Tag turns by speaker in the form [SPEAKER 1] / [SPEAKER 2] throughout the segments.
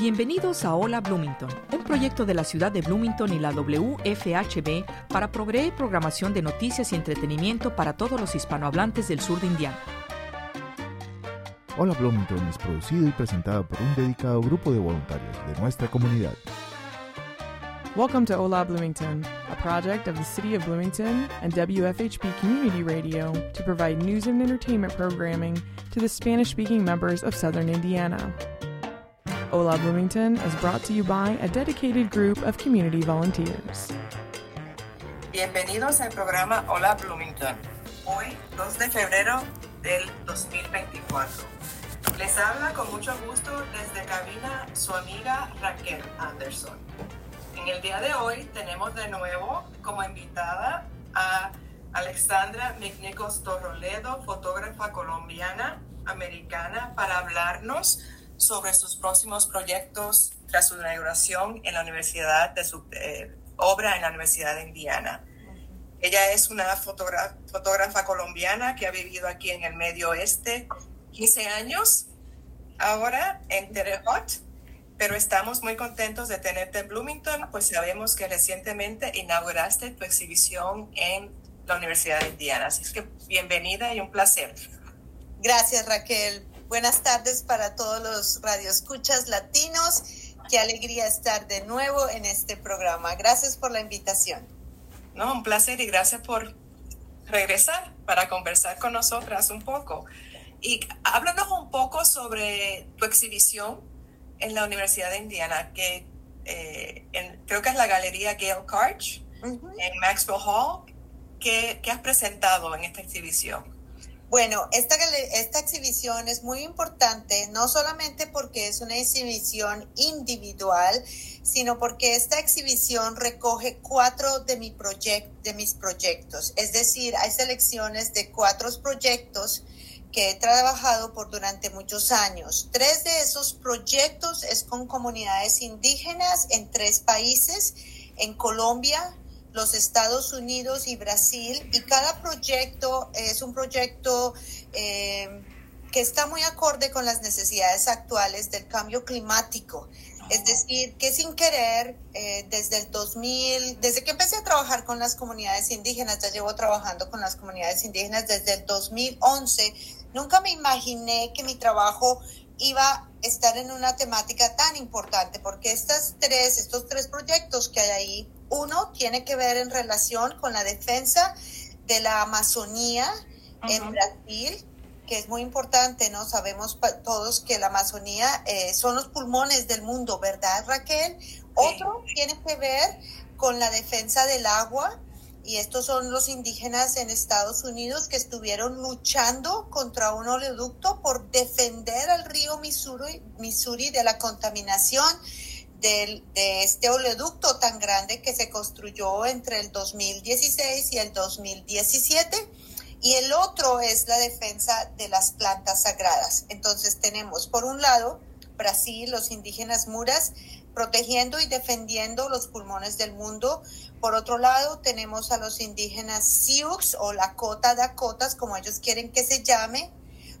[SPEAKER 1] Bienvenidos a Hola Bloomington, un proyecto de la ciudad de Bloomington y la WFHB para proveer programación de noticias y entretenimiento para todos los hispanohablantes del sur de Indiana.
[SPEAKER 2] Hola Bloomington es producido y presentado por un dedicado grupo de voluntarios de nuestra comunidad.
[SPEAKER 3] Welcome to Hola Bloomington, a project of the City of Bloomington and WFHB Community Radio to provide news and entertainment programming to the Spanish speaking members of southern Indiana. Hola Bloomington is brought to you by a dedicated group of community volunteers.
[SPEAKER 4] Bienvenidos al programa Hola Bloomington. Hoy, 2 de febrero del 2024. Les habla con mucho gusto desde cabina su amiga Raquel Anderson. En el día de hoy tenemos de nuevo como invitada a Alexandra Mignicos Torroledo, fotógrafa colombiana americana, para hablarnos sobre sus próximos proyectos tras su inauguración en la universidad de su eh, obra en la Universidad de Indiana. Ella es una fotógrafa colombiana que ha vivido aquí en el Medio Oeste 15 años, ahora en Terre pero estamos muy contentos de tenerte en Bloomington, pues sabemos que recientemente inauguraste tu exhibición en la Universidad de Indiana. Así que bienvenida y un placer.
[SPEAKER 5] Gracias Raquel. Buenas tardes para todos los radioescuchas latinos. Qué alegría estar de nuevo en este programa. Gracias por la invitación.
[SPEAKER 4] No, un placer y gracias por regresar para conversar con nosotras un poco. Y háblanos un poco sobre tu exhibición en la Universidad de Indiana, que eh, creo que es la Galería Gail Karch en Maxwell Hall. ¿Qué, ¿Qué has presentado en esta exhibición?
[SPEAKER 5] Bueno, esta, esta exhibición es muy importante, no solamente porque es una exhibición individual, sino porque esta exhibición recoge cuatro de, mi de mis proyectos. Es decir, hay selecciones de cuatro proyectos que he trabajado por durante muchos años. Tres de esos proyectos es con comunidades indígenas en tres países, en Colombia, los Estados Unidos y Brasil y cada proyecto es un proyecto eh, que está muy acorde con las necesidades actuales del cambio climático. Es decir, que sin querer, eh, desde el 2000, desde que empecé a trabajar con las comunidades indígenas, ya llevo trabajando con las comunidades indígenas desde el 2011, nunca me imaginé que mi trabajo iba a estar en una temática tan importante, porque estas tres, estos tres proyectos que hay ahí uno tiene que ver en relación con la defensa de la Amazonía en Brasil, que es muy importante, ¿no? Sabemos todos que la Amazonía eh, son los pulmones del mundo, ¿verdad, Raquel? Otro tiene que ver con la defensa del agua, y estos son los indígenas en Estados Unidos que estuvieron luchando contra un oleoducto por defender al río Missouri, Missouri de la contaminación de, este oleoducto tan grande que se construyó entre el 2016 y el 2017 y el otro es la defensa de las plantas sagradas. Entonces tenemos por un lado Brasil, los indígenas muras, protegiendo y defendiendo los pulmones del mundo. Por otro lado tenemos a los indígenas Sioux o Lakota Dakotas, como ellos quieren que se llame,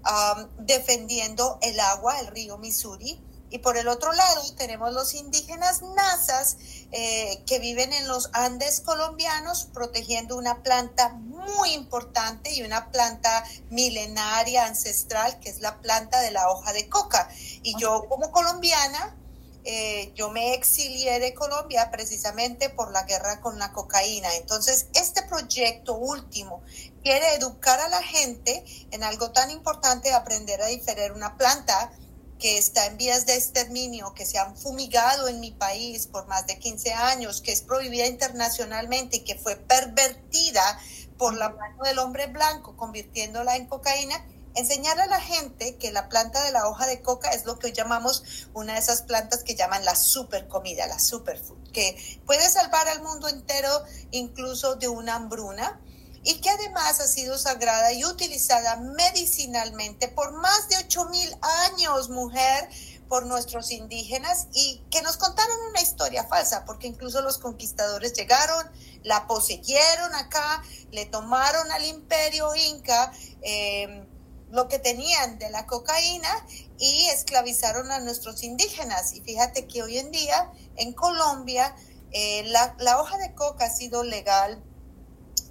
[SPEAKER 5] um, defendiendo el agua, el río Missouri. Y por el otro lado tenemos los indígenas nazas eh, que viven en los Andes colombianos protegiendo una planta muy importante y una planta milenaria ancestral que es la planta de la hoja de coca. Y yo como colombiana, eh, yo me exilié de Colombia precisamente por la guerra con la cocaína. Entonces, este proyecto último quiere educar a la gente en algo tan importante, aprender a diferir una planta que está en vías de exterminio, que se han fumigado en mi país por más de 15 años, que es prohibida internacionalmente y que fue pervertida por la mano del hombre blanco, convirtiéndola en cocaína, enseñarle a la gente que la planta de la hoja de coca es lo que hoy llamamos una de esas plantas que llaman la super comida, la superfood, que puede salvar al mundo entero incluso de una hambruna y que además ha sido sagrada y utilizada medicinalmente por más de 8.000 años, mujer, por nuestros indígenas y que nos contaron una historia falsa, porque incluso los conquistadores llegaron, la poseyeron acá, le tomaron al imperio inca. Eh, lo que tenían de la cocaína y esclavizaron a nuestros indígenas. Y fíjate que hoy en día en Colombia eh, la hoja de coca ha sido legal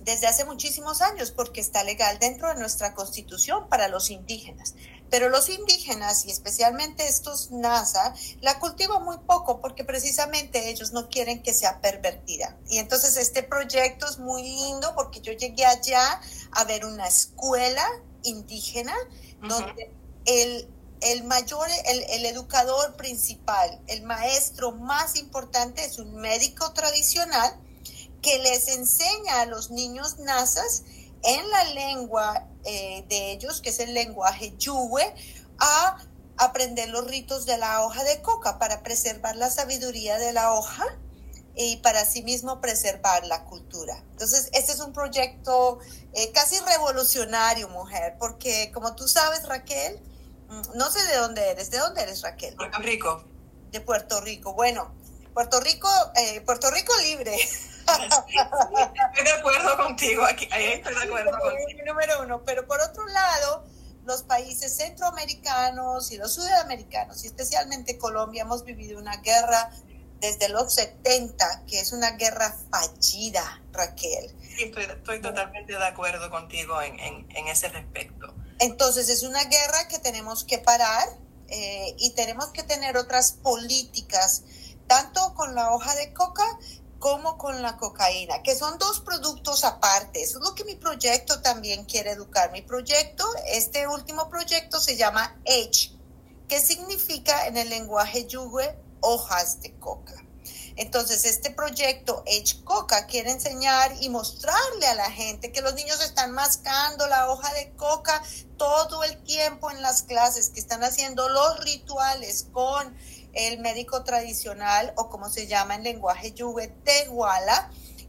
[SPEAKER 5] desde hace muchísimos años porque está legal dentro de nuestra constitución para los indígenas. Pero los indígenas y especialmente estos NASA la cultivan muy poco porque precisamente ellos no quieren que sea pervertida. Y entonces este proyecto es muy lindo porque yo llegué allá a ver una escuela indígena donde el, el mayor, el, el, educador principal, el maestro más importante es un médico tradicional que les enseña a los niños nazas en la lengua eh, de ellos, que es el lenguaje yuwe, a aprender los ritos de la hoja de coca para preservar la sabiduría de la hoja y para sí mismo preservar la cultura. Entonces, este es un proyecto eh, casi revolucionario, mujer, porque como tú sabes, Raquel, mm, no sé de dónde eres, ¿de dónde eres, Raquel?
[SPEAKER 4] Puerto Rico.
[SPEAKER 5] De Puerto Rico. Bueno, Puerto Rico, eh, Puerto Rico libre.
[SPEAKER 4] estoy de acuerdo contigo aquí, estoy de acuerdo contigo.
[SPEAKER 5] Número uno, pero por otro lado, los países centroamericanos y los sudamericanos, y especialmente Colombia, hemos vivido una guerra desde los 70, que es una guerra fallida, Raquel.
[SPEAKER 4] Sí, estoy, estoy totalmente de acuerdo contigo en, en, en, ese respecto.
[SPEAKER 5] Entonces, es una guerra que tenemos que parar eh, y tenemos que tener otras políticas, tanto con la hoja de coca como con la cocaína, que son dos productos aparte. Eso es lo que mi proyecto también quiere educar. Mi proyecto, este último proyecto se llama Edge, que significa en el lenguaje yugue hojas de coca. Entonces, este proyecto Edge Coca quiere enseñar y mostrarle a la gente que los niños están mascando la hoja de coca todo el tiempo en las clases, que están haciendo los rituales con el médico tradicional o como se llama en lenguaje yuve,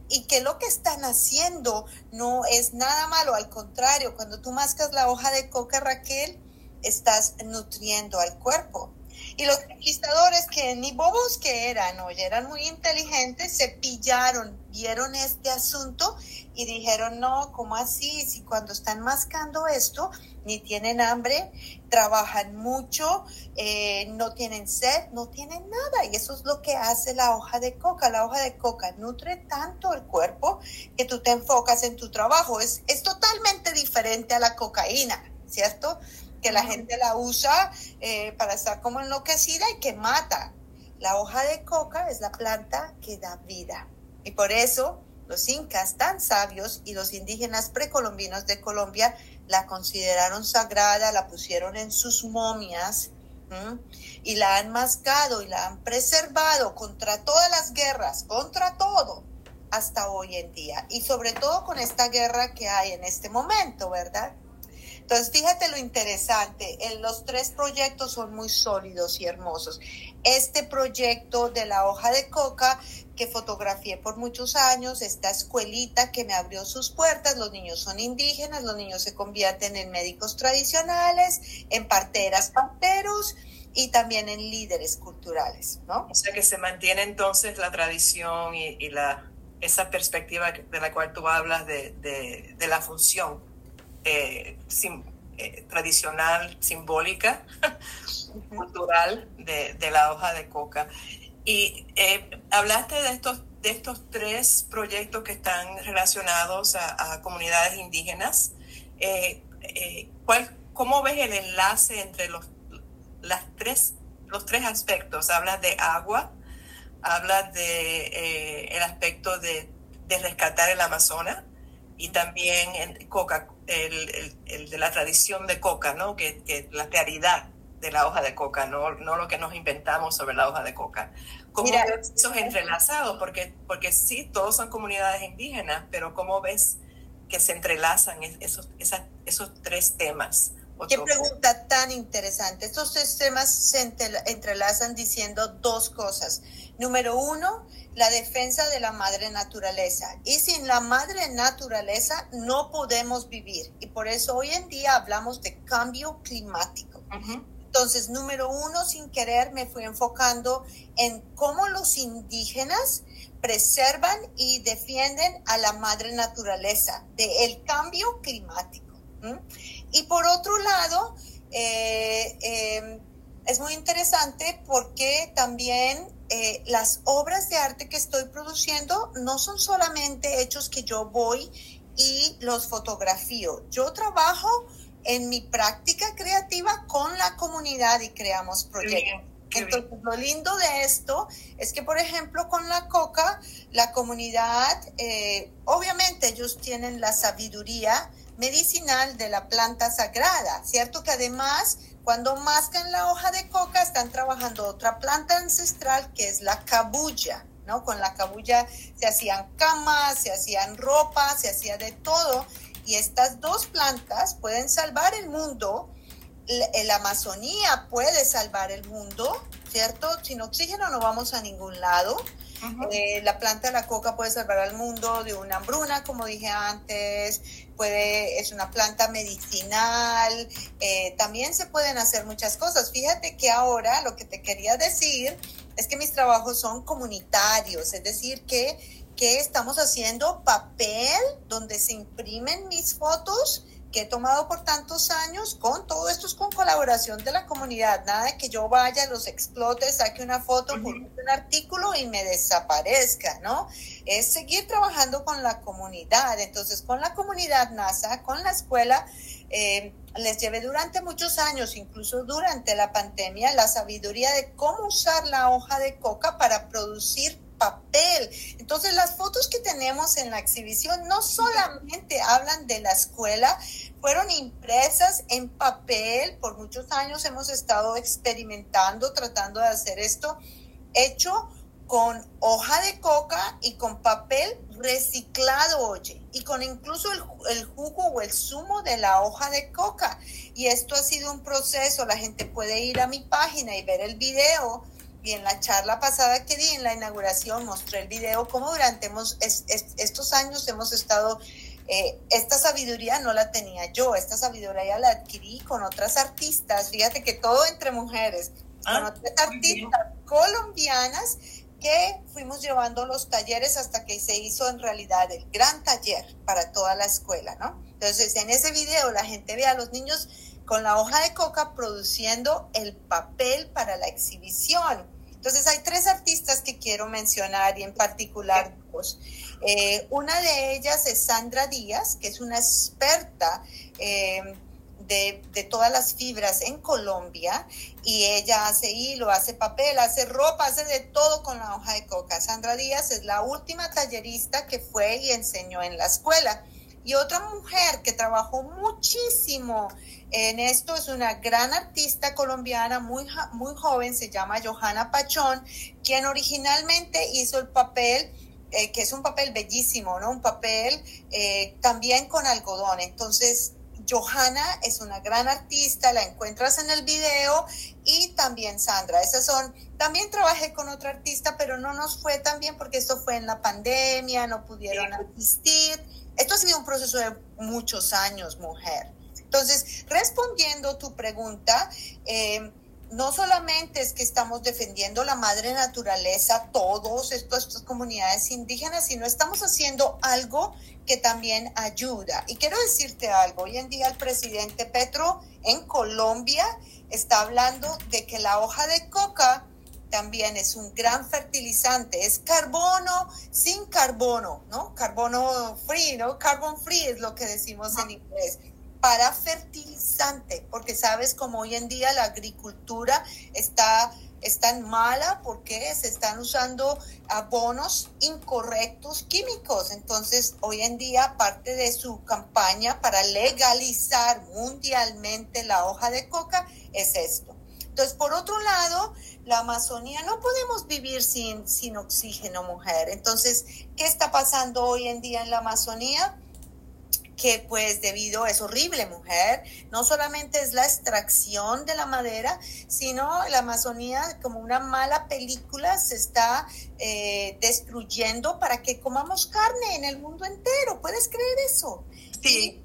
[SPEAKER 5] y que lo que están haciendo no es nada malo, al contrario, cuando tú mascas la hoja de coca, Raquel, estás nutriendo al cuerpo. Y los conquistadores que ni bobos que eran, oye, eran muy inteligentes, se pillaron, vieron este asunto y dijeron, no, ¿cómo así? Si cuando están mascando esto, ni tienen hambre, trabajan mucho, eh, no tienen sed, no tienen nada. Y eso es lo que hace la hoja de coca. La hoja de coca nutre tanto el cuerpo que tú te enfocas en tu trabajo. Es, es totalmente diferente a la cocaína, ¿cierto? Que la gente la usa eh, para estar como enloquecida y que mata. La hoja de coca es la planta que da vida. Y por eso los incas tan sabios y los indígenas precolombinos de Colombia la consideraron sagrada, la pusieron en sus momias y la han mascado y la han preservado contra todas las guerras, contra todo, hasta hoy en día. Y sobre todo con esta guerra que hay en este momento, ¿verdad? Entonces, fíjate lo interesante, en los tres proyectos son muy sólidos y hermosos. Este proyecto de la hoja de coca que fotografié por muchos años, esta escuelita que me abrió sus puertas, los niños son indígenas, los niños se convierten en médicos tradicionales, en parteras, parteros y también en líderes culturales, ¿no?
[SPEAKER 4] O sea que se mantiene entonces la tradición y, y la, esa perspectiva de la cual tú hablas de, de, de la función eh, sim, eh, tradicional, simbólica, cultural de, de, la hoja de coca. Y eh, hablaste de estos, de estos tres proyectos que están relacionados a, comunidades indígenas. Eh, eh, ¿cuál, ¿Cómo ves el enlace entre los, las tres, los tres aspectos? Hablas de agua, hablas de eh, el aspecto de, de rescatar el Amazonas y también en coca, el, el, el, de la tradición de coca, ¿no? Que, que, la claridad de la hoja de coca, no, no lo que nos inventamos sobre la hoja de coca. ¿Cómo Mira, ves esos entrelazados? Porque, porque sí, todos son comunidades indígenas, pero ¿cómo ves que se entrelazan esos, esas, esos tres temas?
[SPEAKER 5] Qué pregunta tan interesante. Estos tres temas se entrelazan diciendo dos cosas. Número uno, la defensa de la madre naturaleza. Y sin la madre naturaleza no podemos vivir. Y por eso hoy en día hablamos de cambio climático. Uh -huh. Entonces, número uno, sin querer, me fui enfocando en cómo los indígenas preservan y defienden a la madre naturaleza del cambio climático. Y por otro lado, eh, eh, es muy interesante porque también eh, las obras de arte que estoy produciendo no son solamente hechos que yo voy y los fotografío. Yo trabajo en mi práctica creativa con la comunidad y creamos proyectos. Entonces, lo lindo de esto es que, por ejemplo, con la coca, la comunidad, eh, obviamente ellos tienen la sabiduría medicinal de la planta sagrada, ¿cierto? Que además, cuando mascan la hoja de coca, están trabajando otra planta ancestral que es la cabulla, ¿no? Con la cabulla se hacían camas, se hacían ropa, se hacía de todo. Y estas dos plantas pueden salvar el mundo la Amazonía puede salvar el mundo, ¿cierto? Sin oxígeno no vamos a ningún lado. Eh, la planta de la coca puede salvar al mundo de una hambruna, como dije antes, puede, es una planta medicinal, eh, también se pueden hacer muchas cosas. Fíjate que ahora lo que te quería decir es que mis trabajos son comunitarios, es decir, que, que estamos haciendo papel donde se imprimen mis fotos que he tomado por tantos años, con todo esto es con colaboración de la comunidad, nada de que yo vaya, los explote, saque una foto, un artículo y me desaparezca, ¿no? Es seguir trabajando con la comunidad. Entonces, con la comunidad NASA, con la escuela, eh, les llevé durante muchos años, incluso durante la pandemia, la sabiduría de cómo usar la hoja de coca para producir papel. Entonces las fotos que tenemos en la exhibición no solamente hablan de la escuela, fueron impresas en papel. Por muchos años hemos estado experimentando, tratando de hacer esto, hecho con hoja de coca y con papel reciclado, oye, y con incluso el, el, jugo o el zumo de la hoja de coca. Y esto ha sido un proceso, la gente puede ir a mi página y ver el video y en la charla pasada que di, en la inauguración, mostré el video cómo durante hemos, estos años hemos estado, eh, esta sabiduría no la tenía yo, esta sabiduría la adquirí con otras artistas, fíjate que todo entre mujeres, con ah, otras artistas colombianas que fuimos llevando los talleres hasta que se hizo en realidad el gran taller para toda la escuela, ¿no? Entonces, en ese video la gente ve a los niños con la hoja de coca produciendo el papel para la exhibición. Entonces hay tres artistas que quiero mencionar y en particular dos. Eh, una de ellas es Sandra Díaz, que es una experta em, de, de, todas las fibras en Colombia y ella hace hilo, hace papel, hace ropa, hace de todo con la hoja de coca. Sandra Díaz es la última tallerista que fue y enseñó en la escuela. Y otra mujer que trabajó muchísimo en esto es una gran artista colombiana muy, muy joven, se llama Johanna Pachón, quien originalmente hizo el papel, eh, que es un papel bellísimo, ¿no? Un papel eh, también con algodón. Entonces, Johanna es una gran artista, la encuentras en el video y también Sandra. Esas son, también trabajé con otra artista, pero no nos fue tan bien porque esto fue en la pandemia, no pudieron asistir esto ha sido un proceso de muchos años, mujer. Entonces, respondiendo tu pregunta, eh, no solamente es que estamos defendiendo la madre naturaleza, todos estos, estas comunidades indígenas, sino estamos haciendo algo que también ayuda. Y quiero decirte algo, hoy en día el presidente Petro en Colombia está hablando de que la hoja de coca también es un gran fertilizante, es carbono sin carbono, ¿no? Carbono free, ¿no? Carbon free es lo que decimos en inglés para fertilizante, porque sabes como hoy en día la agricultura está, está tan mala porque se están usando abonos incorrectos químicos. Entonces, hoy en día parte de su campaña para legalizar mundialmente la hoja de coca es esto. Entonces, por otro lado, la Amazonía no podemos vivir sin, sin oxígeno, mujer. Entonces, ¿qué está pasando hoy en día en la Amazonía? que pues debido, es horrible mujer, no solamente es la extracción de la madera, sino la Amazonía como una mala película se está eh, destruyendo para que comamos carne en el mundo entero, ¿puedes creer eso?
[SPEAKER 4] Sí.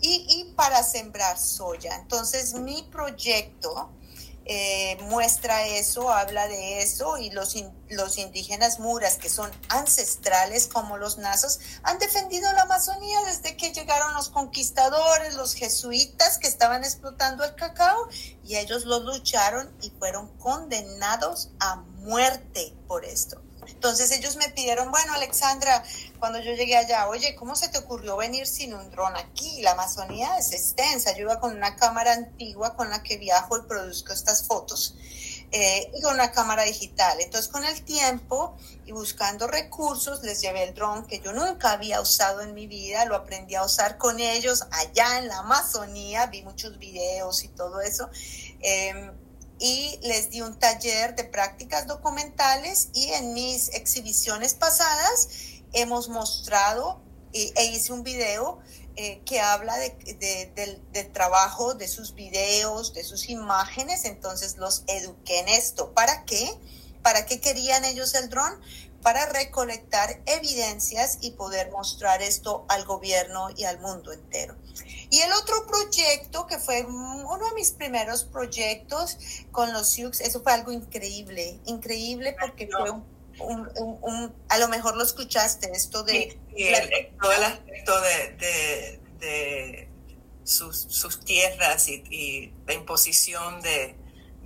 [SPEAKER 5] Y, y para sembrar soya. Entonces mi proyecto eh, muestra eso, habla de eso y los, los indígenas muras, que son ancestrales como los nazos, han defendido la Amazonía desde que llegaron los conquistadores, los jesuitas que estaban explotando el cacao y ellos lo lucharon y fueron condenados a muerte por esto. Entonces ellos me pidieron, bueno, Alexandra, cuando yo llegué allá, oye, ¿cómo se te ocurrió venir sin un dron aquí? La Amazonía es extensa. Yo iba con una cámara antigua con la que viajo y produzco estas fotos. Eh, y con una cámara digital. Entonces, con el tiempo y buscando recursos, les llevé el dron que yo nunca había usado en mi vida, lo aprendí a usar con ellos allá en la Amazonía, vi muchos videos y todo eso. Eh, y les di un taller de prácticas documentales y en mis exhibiciones pasadas hemos mostrado e, hice un video eh, que habla de, del, trabajo de sus videos, de sus imágenes, entonces los eduqué en esto. ¿Para qué? ¿Para qué querían ellos el dron? Para recolectar evidencias y poder mostrar esto al gobierno y al mundo entero. Y el otro proyecto, que fue uno de mis primeros proyectos con los Sioux, eso fue algo increíble, increíble porque fue un, a lo mejor lo escuchaste, esto de...
[SPEAKER 4] todo el aspecto de, de, sus, sus, tierras y, la imposición de,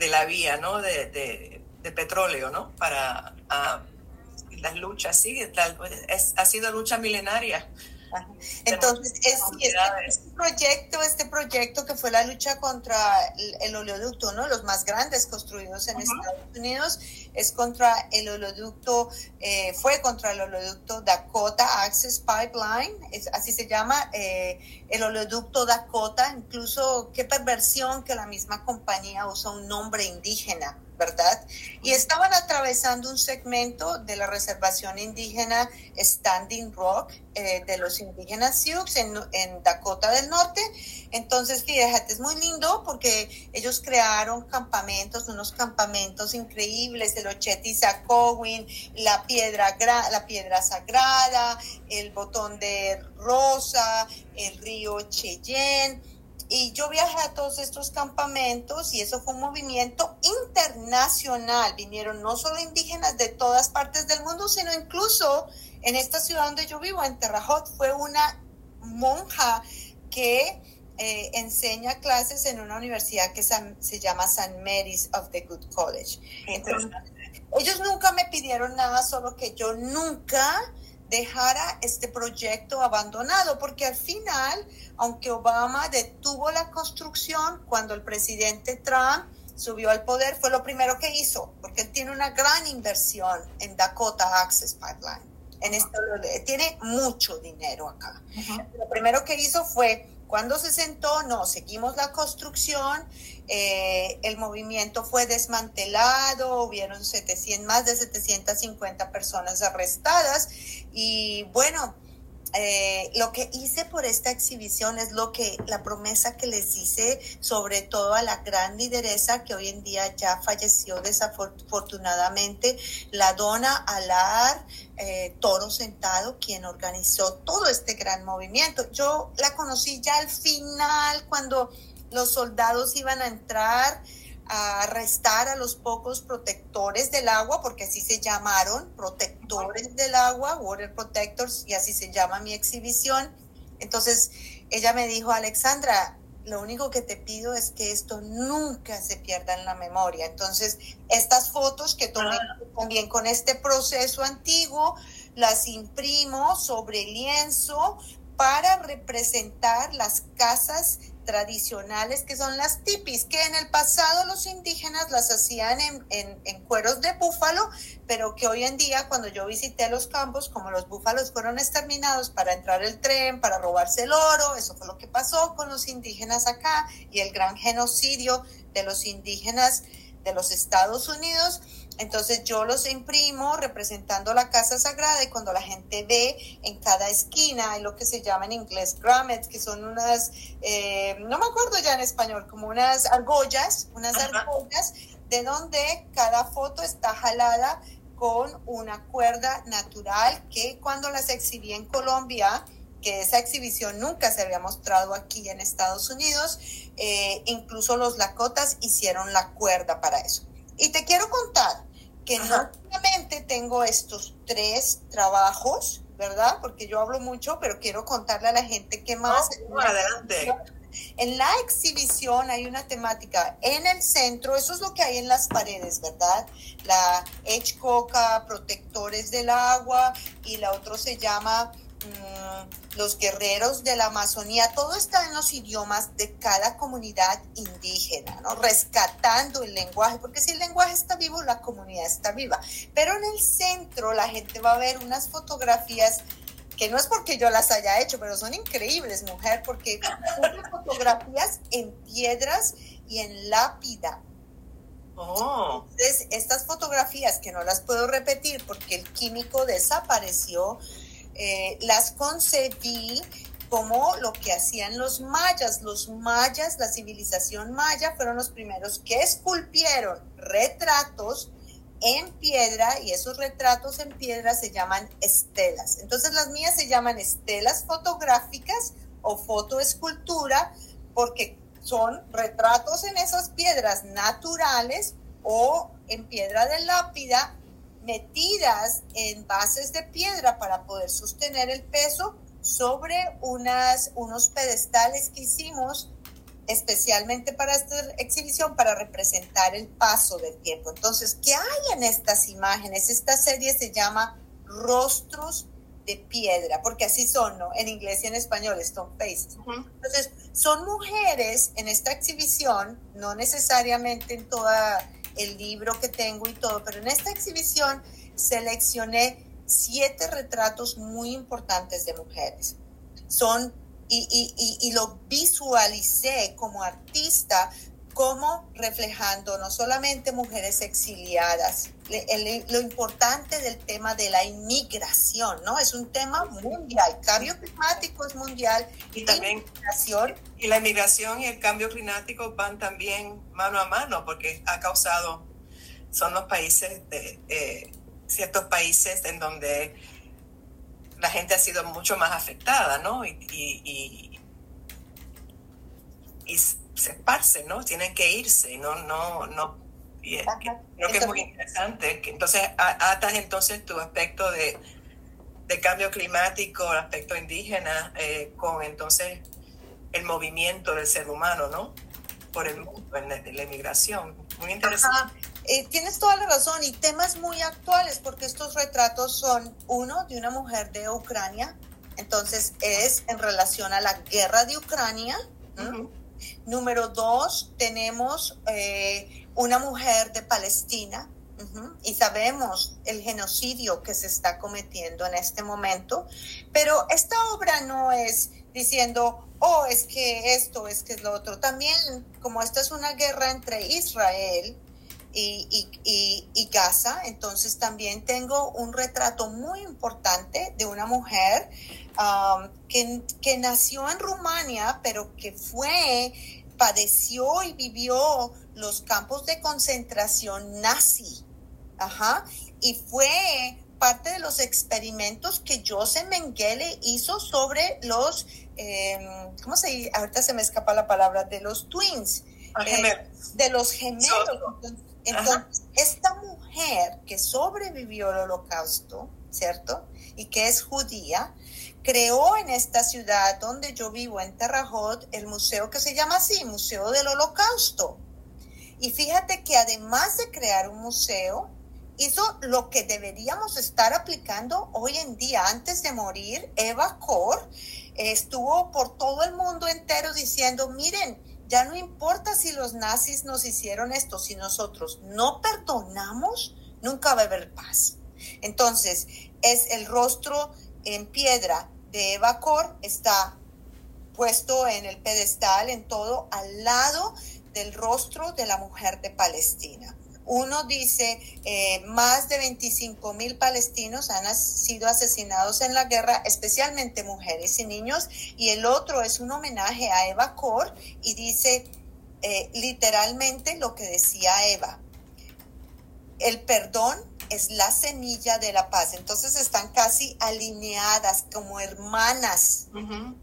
[SPEAKER 4] la vía, ¿no? De, petróleo, ¿no? Para las luchas, sí, es, ha sido lucha milenaria
[SPEAKER 5] entonces, es, este, proyecto, este proyecto que fue la lucha contra el, oleoducto, ¿no? Los más grandes construidos en Estados Unidos, es contra el oleoducto, eh, fue contra el oleoducto Dakota Access Pipeline, es, así se llama, eh, el oleoducto Dakota, incluso qué perversión que la misma compañía usa un nombre indígena ¿verdad? Y estaban atravesando un segmento de la reservación indígena Standing Rock eh, de los indígenas Sioux en, Dakota del Norte. Entonces, fíjate, es muy lindo porque ellos crearon campamentos, unos campamentos increíbles, el Ocheti Sacowin, la piedra, la piedra sagrada, el botón de rosa, el río Cheyenne y yo viajé a todos estos campamentos y eso fue un movimiento internacional. Vinieron no solo indígenas de todas partes del mundo, sino incluso en esta ciudad donde yo vivo, en Terrajot, fue una monja que eh, enseña clases en una universidad que se llama St. Mary's of the Good College. ellos nunca me pidieron nada, solo que yo nunca dejara este proyecto abandonado, porque al final, aunque Obama detuvo la construcción, cuando el presidente Trump subió al poder, fue lo primero que hizo, porque él tiene una gran inversión en Dakota Access Pipeline. En esto, tiene mucho dinero acá. Lo primero que hizo fue cuando se sentó, no, seguimos la construcción, eh, el movimiento fue desmantelado, hubieron 700, más de 750 personas arrestadas y bueno, eh, lo que hice por esta exhibición es lo que la promesa que les hice, sobre todo a la gran lideresa que hoy en día ya falleció desafortunadamente, la dona Alar eh, Toro Sentado, quien organizó todo este gran movimiento. Yo la conocí ya al final, cuando los soldados iban a entrar a arrestar a los pocos protectores del agua, porque así se llamaron, protectores del agua, water protectors, y así se llama mi exhibición. Entonces ella me dijo, Alexandra, lo único que te pido es que esto nunca se pierda en la memoria. Entonces, estas fotos que tomé ah. también con este proceso antiguo, las imprimo sobre lienzo para representar las casas tradicionales que son las tipis, que en el pasado los indígenas las hacían en, cueros de búfalo, pero que hoy en día cuando yo visité los campos, como los búfalos fueron exterminados para entrar el tren, para robarse el oro, eso fue lo que pasó con los indígenas acá y el gran genocidio de los indígenas de los Estados Unidos entonces yo los imprimo representando la casa sagrada y cuando la gente ve en cada esquina hay lo que se llama en inglés grommets, que son unas, eh, no me acuerdo ya en español, como unas argollas, unas argollas de donde cada foto está jalada con una cuerda natural que cuando las exhibí en Colombia que esa exhibición nunca se había mostrado aquí en Estados Unidos. Eh, incluso los Lakotas hicieron la cuerda para eso. Y te quiero contar que no solamente tengo estos tres trabajos, ¿verdad? Porque yo hablo mucho, pero quiero contarle a la gente qué más.
[SPEAKER 4] adelante.
[SPEAKER 5] En la exhibición hay una temática en el centro, eso es lo que hay en las paredes, ¿verdad? La Edge Coca, protectores del agua, y la otra se llama los guerreros de la Amazonía, todo está en los idiomas de cada comunidad indígena, ¿no? Rescatando el lenguaje, porque si el lenguaje está vivo, la comunidad está viva. Pero en el centro la gente va a ver unas fotografías que no es porque yo las haya hecho, pero son increíbles, mujer, porque son fotografías en piedras y en lápida.
[SPEAKER 4] Oh.
[SPEAKER 5] Entonces, estas fotografías que no las puedo repetir porque el químico desapareció, eh, las concebí como lo que hacían los mayas. Los mayas, la civilización maya, fueron los primeros que esculpieron retratos en piedra y esos retratos en piedra se llaman estelas. Entonces las mías se llaman estelas fotográficas o fotoescultura porque son retratos en esas piedras naturales o en piedra de lápida metidas en bases de piedra para poder sostener el peso sobre unas, unos pedestales que hicimos especialmente para esta exhibición, para representar el paso del tiempo. Entonces, ¿qué hay en estas imágenes? Esta serie se llama Rostros de Piedra, porque así son, ¿no? En inglés y en español, Stone Faces. Entonces, son mujeres en esta exhibición, no necesariamente en todo el libro que tengo y todo, pero en esta exhibición seleccioné siete retratos muy importantes de mujeres. Son y, lo visualicé como artista como reflejando no solamente mujeres exiliadas, lo importante del tema de la inmigración, ¿no? Es un tema mundial, cambio climático es mundial
[SPEAKER 4] y también
[SPEAKER 5] inmigración.
[SPEAKER 4] Y la inmigración y el cambio climático van también mano a mano porque ha causado, son los países de, eh, ciertos países en donde la gente ha sido mucho más afectada, ¿no? Y, y, y, se esparce, ¿no? Tienen que irse, no, no, no. Y creo que es muy interesante. Entonces, atas entonces tu aspecto de, de cambio climático, el aspecto indígena, eh, con entonces el movimiento del ser humano, ¿no? Por el mundo, en la, la inmigración. Muy interesante.
[SPEAKER 5] Eh, tienes toda la razón y temas muy actuales porque estos retratos son uno de una mujer de Ucrania, entonces es en relación a la guerra de Ucrania. Número dos, tenemos eh, una mujer de Palestina y sabemos el genocidio que se está cometiendo en este momento, pero esta obra no es diciendo, oh, es que esto, es que es lo otro. También, como esta es una guerra entre Israel y, Gaza. Entonces también tengo un retrato muy importante de una mujer um, que, que, nació en Rumania, pero que fue, padeció y vivió los campos de concentración nazi. Ajá. Y fue parte de los experimentos que Joseph Mengele hizo sobre los, em, ¿cómo se dice? Ahorita se me escapa la palabra, de los twins.
[SPEAKER 4] Ah,
[SPEAKER 5] eh, de los gemelos. Entonces, esta mujer que sobrevivió al holocausto, ¿cierto? Y que es judía, creó en esta ciudad donde yo vivo, en Terre el museo que se llama así, Museo del Holocausto. Y fíjate que además de crear un museo, hizo lo que deberíamos estar aplicando hoy en día. Antes de morir, Eva Kor estuvo por todo el mundo entero diciendo, miren, ya no importa si los nazis nos hicieron esto, si nosotros no perdonamos, nunca va a haber paz. Entonces, es el rostro en piedra de Eva Kor, está puesto en el pedestal, en todo, al lado del rostro de la mujer de Palestina. Uno dice, eh, más de 25 mil palestinos han sido asesinados en la guerra, especialmente mujeres y niños, y el otro es un homenaje a Eva Kor y dice eh, literalmente lo que decía Eva. El perdón es la semilla de la paz. Entonces están casi alineadas como hermanas,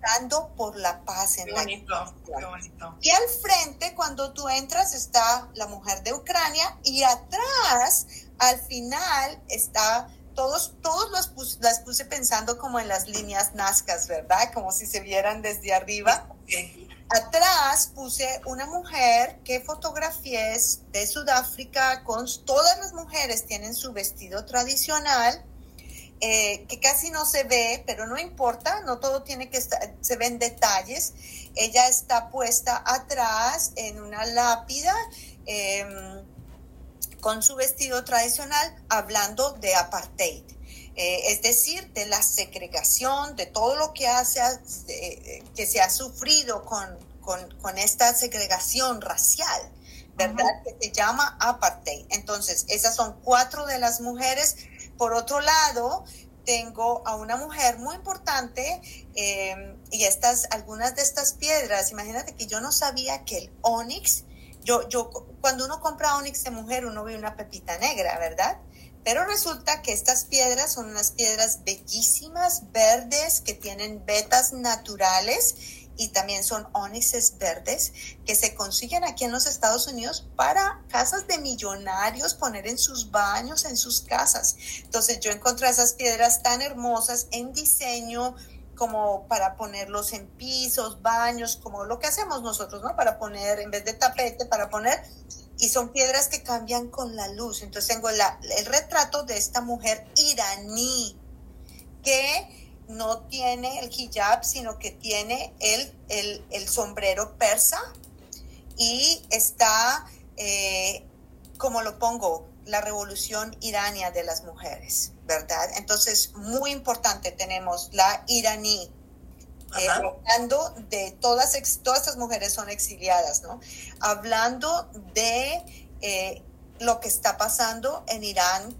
[SPEAKER 5] dando por la paz en la
[SPEAKER 4] bonito, qué bonito.
[SPEAKER 5] Y al frente, cuando tú entras, está la mujer de Ucrania y atrás, al final, está todos, todos los puse, las puse pensando como en las líneas nazcas, ¿verdad? Como si se vieran desde arriba. Atrás puse una mujer que fotografié de Sudáfrica con todas las mujeres tienen su vestido tradicional. Eh, que casi no se ve, pero no importa, no todo tiene que estar, se ven detalles. Ella está puesta atrás en una lápida em, con su vestido tradicional hablando de apartheid. Eh, es decir, de la segregación, de todo lo que, hace, eh, que se ha sufrido con, con, esta segregación racial, ¿verdad? Que se llama apartheid. Entonces, esas son cuatro de las mujeres. Por otro lado, tengo a una mujer muy importante em, y estas, algunas de estas piedras, imagínate que yo no sabía que el onix, yo, yo, cuando uno compra onix de mujer, uno ve una pepita negra, ¿verdad? Pero resulta que estas piedras son unas piedras bellísimas, verdes, que tienen vetas naturales y también son ónixes verdes que se consiguen aquí en los Estados Unidos para casas de millonarios poner en sus baños, en sus casas. Entonces yo encontré esas piedras tan hermosas en diseño como para ponerlos en pisos, baños, como lo que hacemos nosotros, ¿no? Para poner, en vez de tapete, para poner y son piedras que cambian con la luz. Entonces tengo el retrato de esta mujer iraní que no tiene el hijab, sino que tiene el, el, sombrero persa y está, eh, como lo pongo, la revolución irania de las mujeres, ¿verdad? Entonces, muy importante, tenemos la iraní, eh, hablando de todas, todas estas mujeres son exiliadas, ¿no? Hablando de eh, lo que está pasando en Irán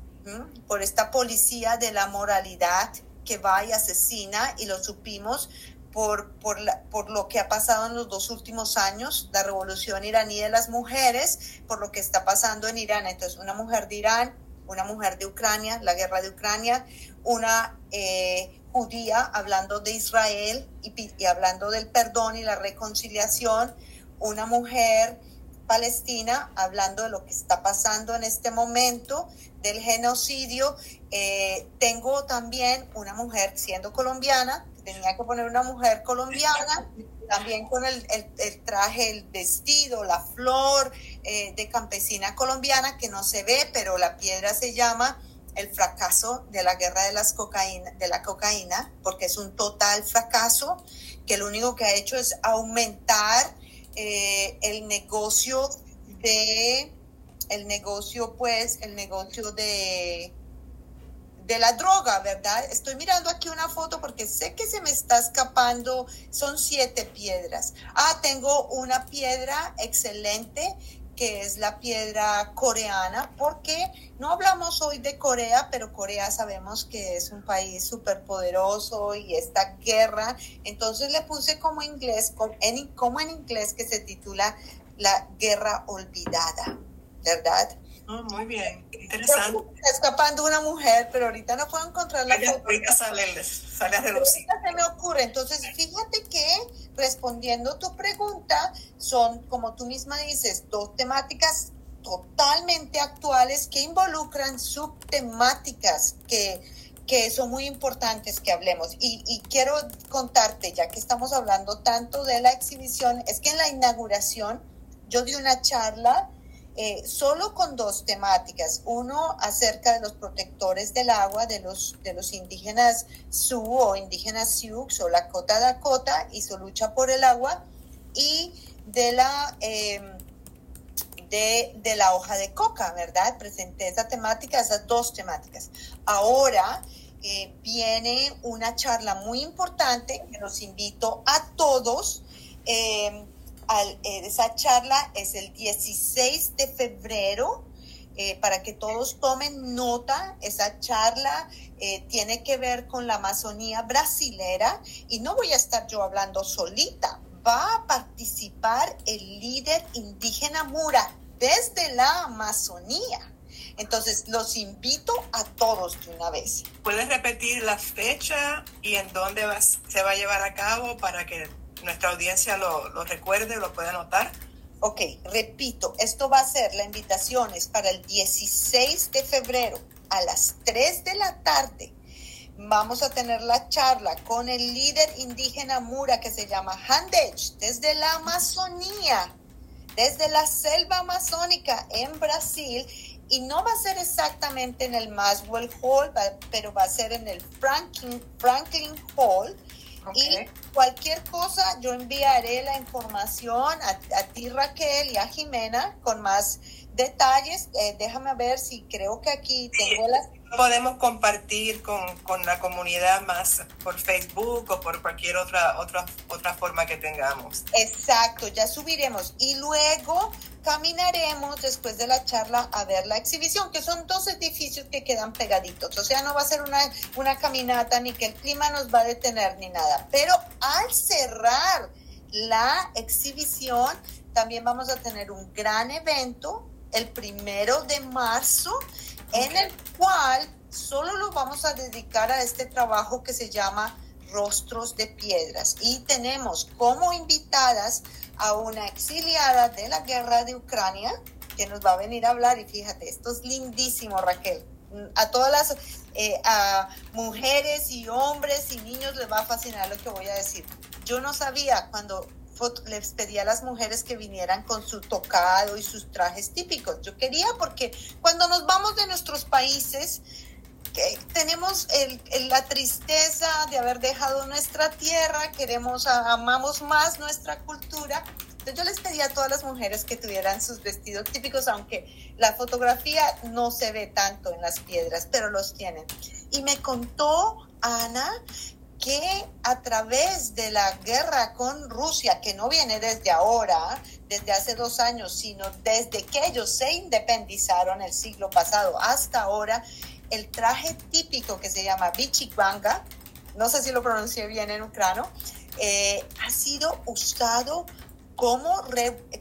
[SPEAKER 5] por esta policía de la moralidad que va y asesina, y lo supimos por, por, por, lo que ha pasado en los dos últimos años, la revolución iraní de las mujeres, por lo que está pasando en Irán. Entonces, una mujer de Irán, una mujer de Ucrania, la guerra de Ucrania, una eh, judía hablando de Israel y, hablando del perdón y la reconciliación, una mujer palestina hablando de lo que está pasando en este momento, del genocidio. Eh, tengo también una mujer siendo colombiana, tenía que poner una mujer colombiana, también con el, traje, el vestido, la flor eh, de campesina colombiana que no se ve, pero la piedra se llama el fracaso de la guerra de, las cocaína, de la cocaína, porque es un total fracaso, que lo único que ha hecho es aumentar eh, el negocio de, el negocio, pues, el negocio de, de la droga, ¿verdad? Estoy mirando aquí una foto porque sé que se me está escapando, son siete piedras. Ah, tengo una piedra excelente que es la piedra coreana, porque no hablamos hoy de Corea, pero Corea sabemos que es un país súper poderoso y esta guerra, entonces le puse como inglés, como en inglés que se titula La Guerra Olvidada, ¿verdad?
[SPEAKER 4] Oh, muy bien, interesante.
[SPEAKER 5] Está escapando una mujer, pero ahorita no puedo encontrar la foto.
[SPEAKER 4] Ahorita sale, sale a reducir.
[SPEAKER 5] Se me ocurre. Entonces, fíjate que respondiendo tu pregunta, son, como tú misma dices, dos temáticas totalmente actuales que involucran subtemáticas que, que son muy importantes que hablemos. Y, y, quiero contarte, ya que estamos hablando tanto de la exhibición, es que en la inauguración yo di una charla eh, solo con dos temáticas. Uno acerca de los protectores del agua de los, de los indígenas Sioux o indígenas Sioux o Lakota Dakota y su lucha por el agua y de la, em, de, de, la hoja de coca, ¿verdad? Presenté esa temática, esas dos temáticas. Ahora eh, viene una charla muy importante que los invito a todos. Eh, eh, esa charla es el 16 de febrero. Eh, para que todos tomen nota, esa charla eh, tiene que ver con la Amazonía brasilera y no voy a estar yo hablando solita, va a participar el líder indígena Mura desde la Amazonía. Entonces, los invito a todos de una vez.
[SPEAKER 4] ¿Puedes repetir la fecha y en dónde se va a llevar a cabo para que nuestra audiencia lo, lo recuerde, lo pueda anotar?
[SPEAKER 5] Ok, repito, esto va a ser, la invitación es para el 16 de febrero a las 3 de la tarde. Vamos a tener la charla con el líder indígena Mura que se llama Handech desde la Amazonía, desde la selva amazónica en Brasil y no va a ser exactamente en el Maswell Hall, pero va a ser en el Franklin, Franklin Hall. Y cualquier cosa, yo enviaré la información a, ti, Raquel, y a Jimena con más detalles. Eh, déjame ver si creo que aquí tengo las
[SPEAKER 4] podemos compartir con, la comunidad más por Facebook o por cualquier otra, otra, otra forma que tengamos.
[SPEAKER 5] Exacto, ya subiremos y luego caminaremos después de la charla a ver la exhibición, que son dos edificios que quedan pegaditos. O sea, no va a ser una, una caminata ni que el clima nos va a detener ni nada. Pero al cerrar la exhibición, también vamos a tener un gran evento el primero de marzo en el cual solo lo vamos a dedicar a este trabajo que se llama Rostros de Piedras. Y tenemos como invitadas a una exiliada de la guerra de Ucrania que nos va a venir a hablar. Y fíjate, esto es lindísimo, Raquel. A todas las eh, a mujeres y hombres y niños les va a fascinar lo que voy a decir. Yo no sabía cuando les pedí a las mujeres que vinieran con su tocado y sus trajes típicos. Yo quería porque cuando nos vamos de nuestros países, tenemos la tristeza de haber dejado nuestra tierra, queremos, amamos más nuestra cultura. Entonces yo les pedí a todas las mujeres que tuvieran sus vestidos típicos, aunque la fotografía no se ve tanto en las piedras, pero los tienen. Y me contó Ana que a través de la guerra con Rusia, que no viene desde ahora, desde hace dos años, sino desde que ellos se independizaron el siglo pasado hasta ahora, el traje típico que se llama Vichikvanga, no sé si lo pronuncié bien en ucrano, eh, ha sido usado como,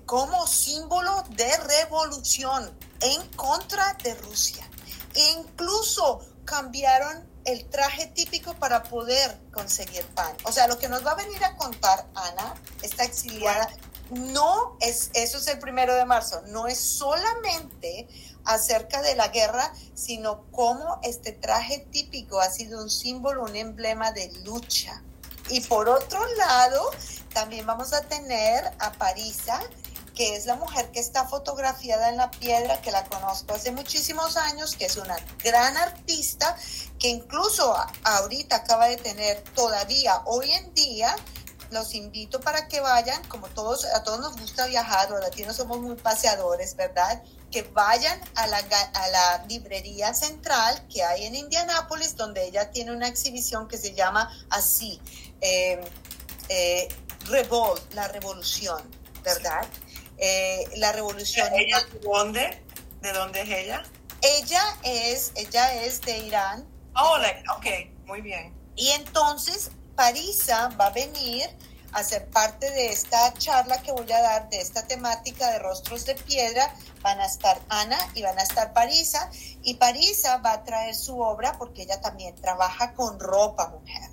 [SPEAKER 5] como símbolo de revolución en contra de Rusia. E incluso cambiaron el traje típico para poder conseguir pan. O sea, lo que nos va a venir a contar Ana, esta exiliada, no es, eso es el primero de marzo, no es solamente acerca de la guerra, sino cómo este traje típico ha sido un símbolo, un emblema de lucha. Y por otro lado, también vamos a tener a Parisa, que es la mujer que está fotografiada en la piedra, que la conozco hace muchísimos años, que es una gran artista, que incluso ahorita acaba de tener todavía hoy en día los invito para que vayan, como todos, a todos nos gusta viajar, los latinos somos muy paseadores, ¿verdad? Que vayan a la, a la librería central que hay en Indianápolis, donde ella tiene una exhibición que se llama así, eh, eh, Revolt, la revolución, ¿verdad? Eh, la revolución.
[SPEAKER 4] ¿Ella de dónde? ¿De dónde es ella?
[SPEAKER 5] Ella es, ella es de Irán.
[SPEAKER 4] Oh, ok, muy bien.
[SPEAKER 5] Y entonces Parisa va a venir a ser parte de esta charla que voy a dar de esta temática de rostros de piedra. Van a estar Ana y van a estar Parisa. Y Parisa va a traer su obra porque ella también trabaja con ropa, mujer.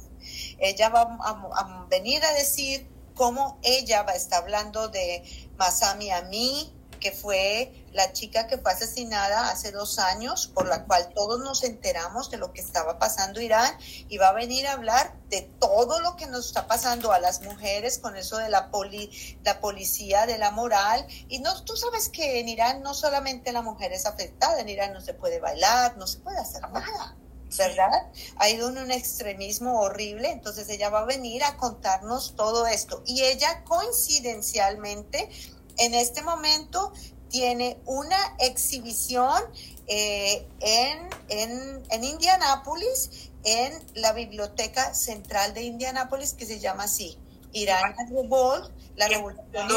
[SPEAKER 5] Ella va a venir a decir cómo ella va a estar hablando de Masami Ami, que fue la chica que fue asesinada hace dos años, por la cual todos nos enteramos de lo que estaba pasando Irán, y va a venir a hablar de todo lo que nos está pasando a las mujeres con eso de la, poli, la policía, de la moral. Y no, tú sabes que en Irán no solamente la mujer es afectada, en Irán no se puede bailar, no se puede hacer nada. ¿Verdad? Ha ido en un extremismo horrible, entonces ella va a venir a contarnos todo esto. Y ella coincidencialmente en este momento tiene una exhibición eh, en, en, en Indianápolis, en la Biblioteca Central de Indianápolis, que se llama así, Irán Revolt, la revolución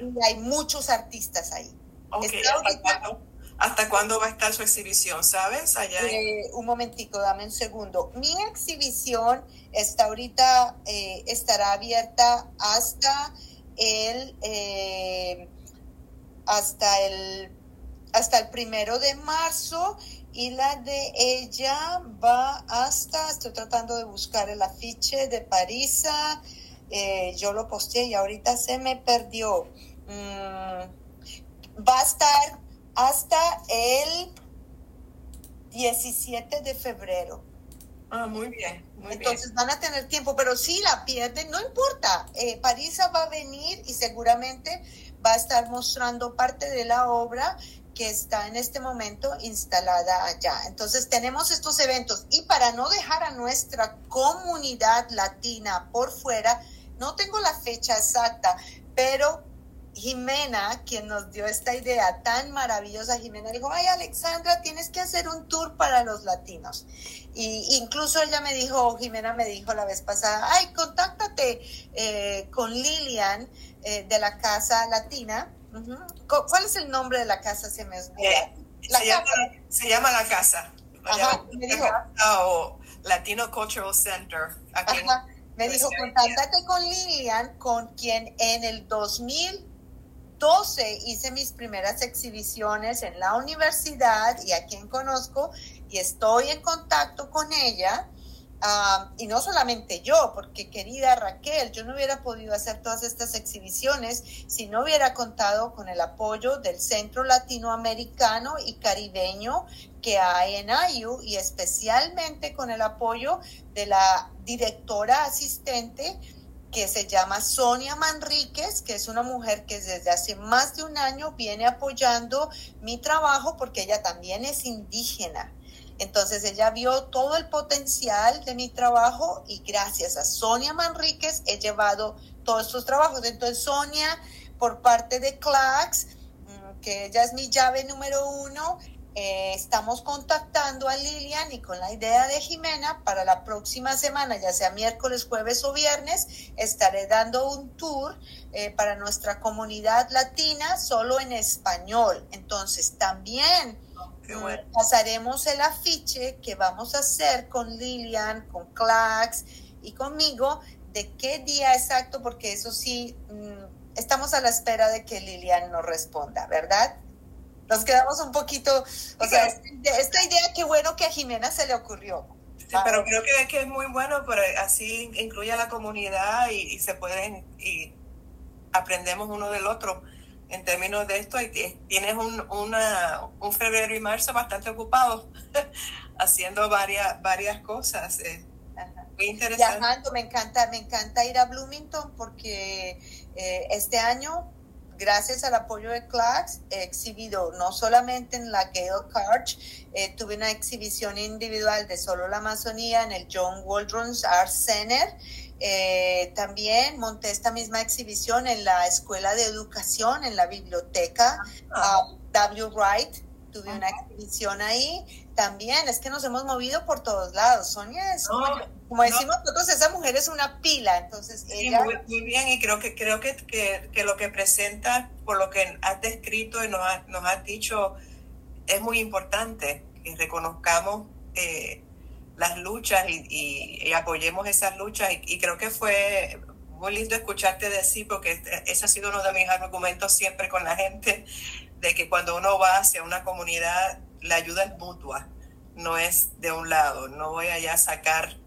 [SPEAKER 5] y hay muchos artistas ahí.
[SPEAKER 4] ¿Hasta cuándo va a estar su exhibición, sabes? Allá
[SPEAKER 5] eh, un momentico, dame un segundo. Mi exhibición está ahorita, eh, estará abierta hasta el, eh, hasta el hasta el primero de marzo y la de ella va hasta, estoy tratando de buscar el afiche de Parisa, eh, yo lo posteé y ahorita se me perdió. Mm, va a estar hasta el 17 de febrero.
[SPEAKER 4] Ah, muy bien.
[SPEAKER 5] Entonces van a tener tiempo, pero si la pierden, no importa. Eh, Parisa va a venir y seguramente va a estar mostrando parte de la obra que está en este momento instalada allá. Entonces tenemos estos eventos y para no dejar a nuestra comunidad latina por fuera, no tengo la fecha exacta, pero Jimena, quien nos dio esta idea tan maravillosa, Jimena dijo, ay Alexandra, tienes que hacer un tour para los latinos. Y incluso ella me dijo, Jimena me dijo la vez pasada, ay, contáctate eh, con Lilian eh, de la Casa Latina ¿Cuál es el nombre de la casa? Se me
[SPEAKER 4] eh, se, Llama, se, llama, La Casa. Ajá, me dijo, o Latino Cultural Center.
[SPEAKER 5] me dijo, contáctate con Lilian, con quien en el 2012 hice mis primeras exhibiciones en la universidad y a quien conozco y estoy en contacto con ella Ah, y no solamente yo, porque querida Raquel, yo no hubiera podido hacer todas estas exhibiciones si no hubiera contado con el apoyo del Centro Latinoamericano y Caribeño que hay en AYU y especialmente con el apoyo de la directora asistente que se llama Sonia Manríquez, que es una mujer que desde hace más de un año viene apoyando mi trabajo porque ella también es indígena. Entonces ella vio todo el potencial de mi trabajo y gracias a Sonia Manríquez he llevado todos estos trabajos. Entonces Sonia, por parte de CLAX, mm, que ella es mi llave número uno, eh, estamos contactando a Lilian y con la idea de Jimena para la próxima semana, ya sea miércoles, jueves o viernes, estaré dando un tour eh, para nuestra comunidad latina solo en español. Entonces también Pasaremos el afiche que vamos a hacer con Lilian, con Clax y conmigo de qué día exacto, porque eso sí, mm, estamos a la espera de que Lilian nos responda, ¿verdad? Nos quedamos un poquito, o sea, esta idea, qué bueno que a Jimena se le ocurrió.
[SPEAKER 4] Sí, pero creo que, que, es muy bueno, pero así incluye a la comunidad y, y se pueden, y aprendemos uno del otro en términos de esto, y tienes un, una, un febrero y marzo bastante ocupados haciendo varias, varias cosas. Eh, muy interesante.
[SPEAKER 5] Viajando, me encanta, me encanta ir a Bloomington porque eh, este año, gracias al apoyo de CLAX, he exhibido no solamente en la Gale Carch, eh, tuve una exhibición individual de solo la Amazonía en el John Waldron's Art Center. Eh, también monté esta misma exhibición en la Escuela de Educación, en la biblioteca ah. W. Wright. Tuve una exhibición ahí. También es que nos hemos movido por todos lados. Sonia es, como, decimos nosotros, esa mujer es una pila. Entonces, ella...
[SPEAKER 4] muy, bien, y creo que creo que, que, lo que presenta, por lo que has descrito y nos, nos has dicho, es muy importante que reconozcamos eh, las luchas y, apoyemos esas luchas. Y, creo que fue muy lindo escucharte decir, porque este, ese ha sido uno de mis argumentos siempre con la gente, de que cuando uno va hacia una comunidad, la ayuda es mutua, no es de un lado. No voy allá a sacar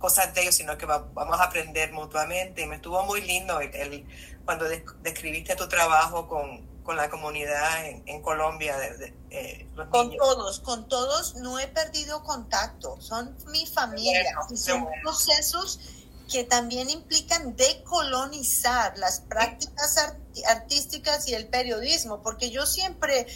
[SPEAKER 4] cosas de ellos, sino que vamos a aprender mutuamente. Y me estuvo muy lindo el, cuando describiste tu trabajo con, con la comunidad en, Colombia. De,
[SPEAKER 5] eh, con todos, con todos no he perdido contacto, son mi familia y son procesos que también implican decolonizar las prácticas artísticas y el periodismo, porque yo siempre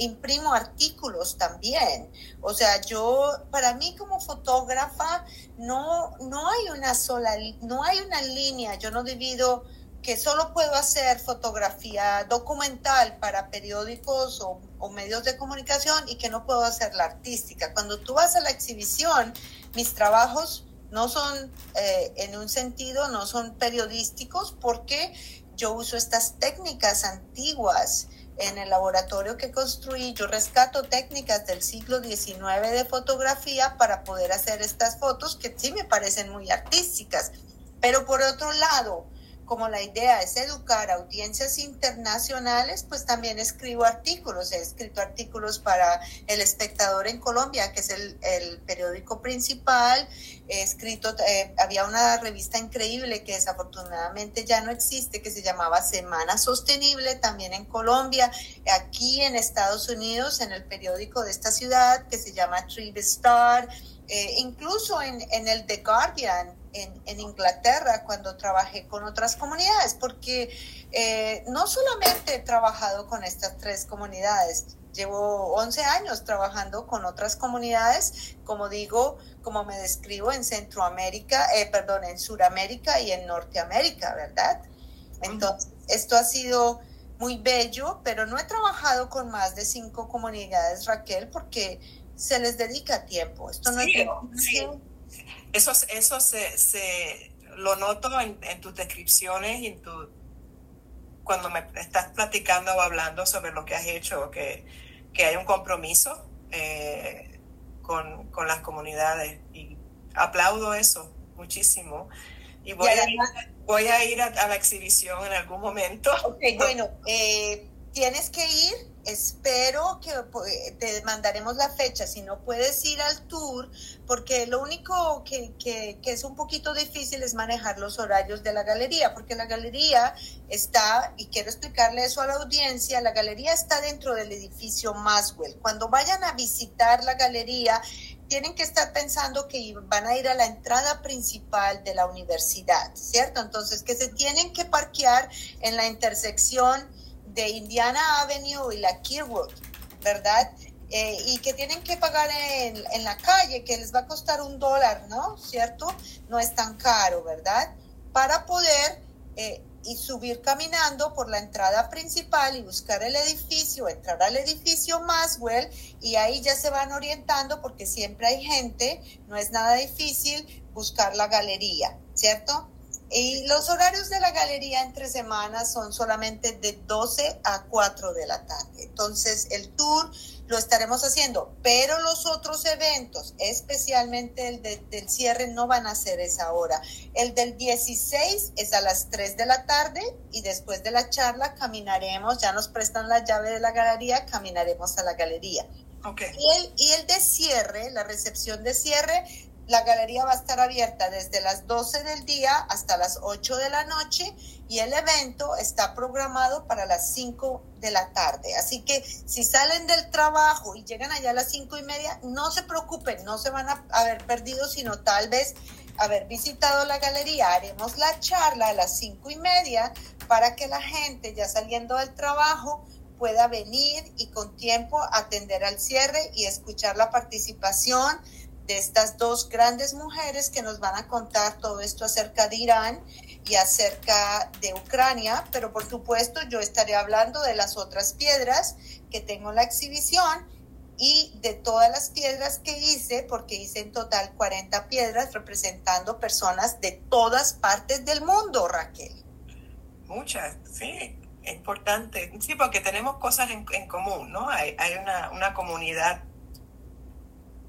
[SPEAKER 5] imprimo artículos también. O sea, yo, para mí como fotógrafa, no, no hay una sola, no hay una línea, yo no divido que solo puedo hacer fotografía documental para periódicos o, medios de comunicación y que no puedo hacer la artística. Cuando tú vas a la exhibición, mis trabajos no son, eh, en un sentido, no son periodísticos porque yo uso estas técnicas antiguas en el laboratorio que construí. Yo rescato técnicas del siglo XIX de fotografía para poder hacer estas fotos que sí me parecen muy artísticas. Pero por otro lado, como la idea es educar a audiencias internacionales, pues también escribo artículos. He escrito artículos para El Espectador en Colombia, que es el, periódico principal. He escrito, eh, había una revista increíble que desafortunadamente ya no existe, que se llamaba Semana Sostenible, también en Colombia. Aquí en Estados Unidos, en el periódico de esta ciudad, que se llama Tribe Star. Eh, incluso en, en el The Guardian, en, Inglaterra cuando trabajé con otras comunidades, porque eh, no solamente he trabajado con estas tres comunidades, llevo 11 años trabajando con otras comunidades, como digo, como me describo en Centroamérica, eh, perdón, en Suramérica y en Norteamérica, ¿verdad? Entonces, esto ha sido muy bello, pero no he trabajado con más de cinco comunidades, Raquel, porque se les dedica tiempo. Esto no es
[SPEAKER 4] eso, eso se, se lo noto en, tus descripciones y en tu, cuando me estás platicando o hablando sobre lo que has hecho, que, que hay un compromiso eh, con, con, las comunidades. Y aplaudo eso muchísimo. Y voy, a, ir, voy a ir a, la exhibición en algún momento.
[SPEAKER 5] bueno, eh, tienes que ir espero que pues, te mandaremos la fecha, si no puedes ir al tour, porque lo único que, es un poquito difícil es manejar los horarios de la galería, porque la galería está, y quiero explicarle eso a la audiencia, la galería está dentro del edificio Maswell. Cuando vayan a visitar la galería, tienen que estar pensando que van a ir a la entrada principal de la universidad, ¿cierto? Entonces, que se tienen que parquear en la intersección Indiana Avenue y la Kirwood, ¿verdad? Eh, y que tienen que pagar en, en, la calle, que les va a costar un dólar, ¿no? ¿Cierto? No es tan caro, ¿verdad? Para poder eh, y subir caminando por la entrada principal y buscar el edificio, entrar al edificio Maswell y ahí ya se van orientando porque siempre hay gente, no es nada difícil buscar la galería, ¿cierto? Y los horarios de la galería entre semanas son solamente de 12 a 4 de la tarde. Entonces, el tour lo estaremos haciendo, pero los otros eventos, especialmente el del cierre, no van a ser esa hora. El del 16 es a las 3 de la tarde y después de la charla caminaremos, ya nos prestan la llave de la galería, caminaremos a la galería. Okay. Y, el, y el de cierre, la recepción de cierre, la galería va a estar abierta desde las 12 del día hasta las 8 de la noche y el evento está programado para las 5 de la tarde. Así que si salen del trabajo y llegan allá a las 5 y media, no se preocupen, no se van a haber perdido, sino tal vez haber visitado la galería. Haremos la charla a las 5 y media para que la gente ya saliendo del trabajo pueda venir y con tiempo atender al cierre y escuchar la participación de estas dos grandes mujeres que nos van a contar todo esto acerca de Irán y acerca de Ucrania, pero por supuesto yo estaré hablando de las otras piedras que tengo en la exhibición y de todas las piedras que hice, porque hice en total 40 piedras representando personas de todas partes del mundo, Raquel.
[SPEAKER 4] Muchas, sí, importante. Sí, porque tenemos cosas en, común, ¿no? Hay, hay una, una comunidad,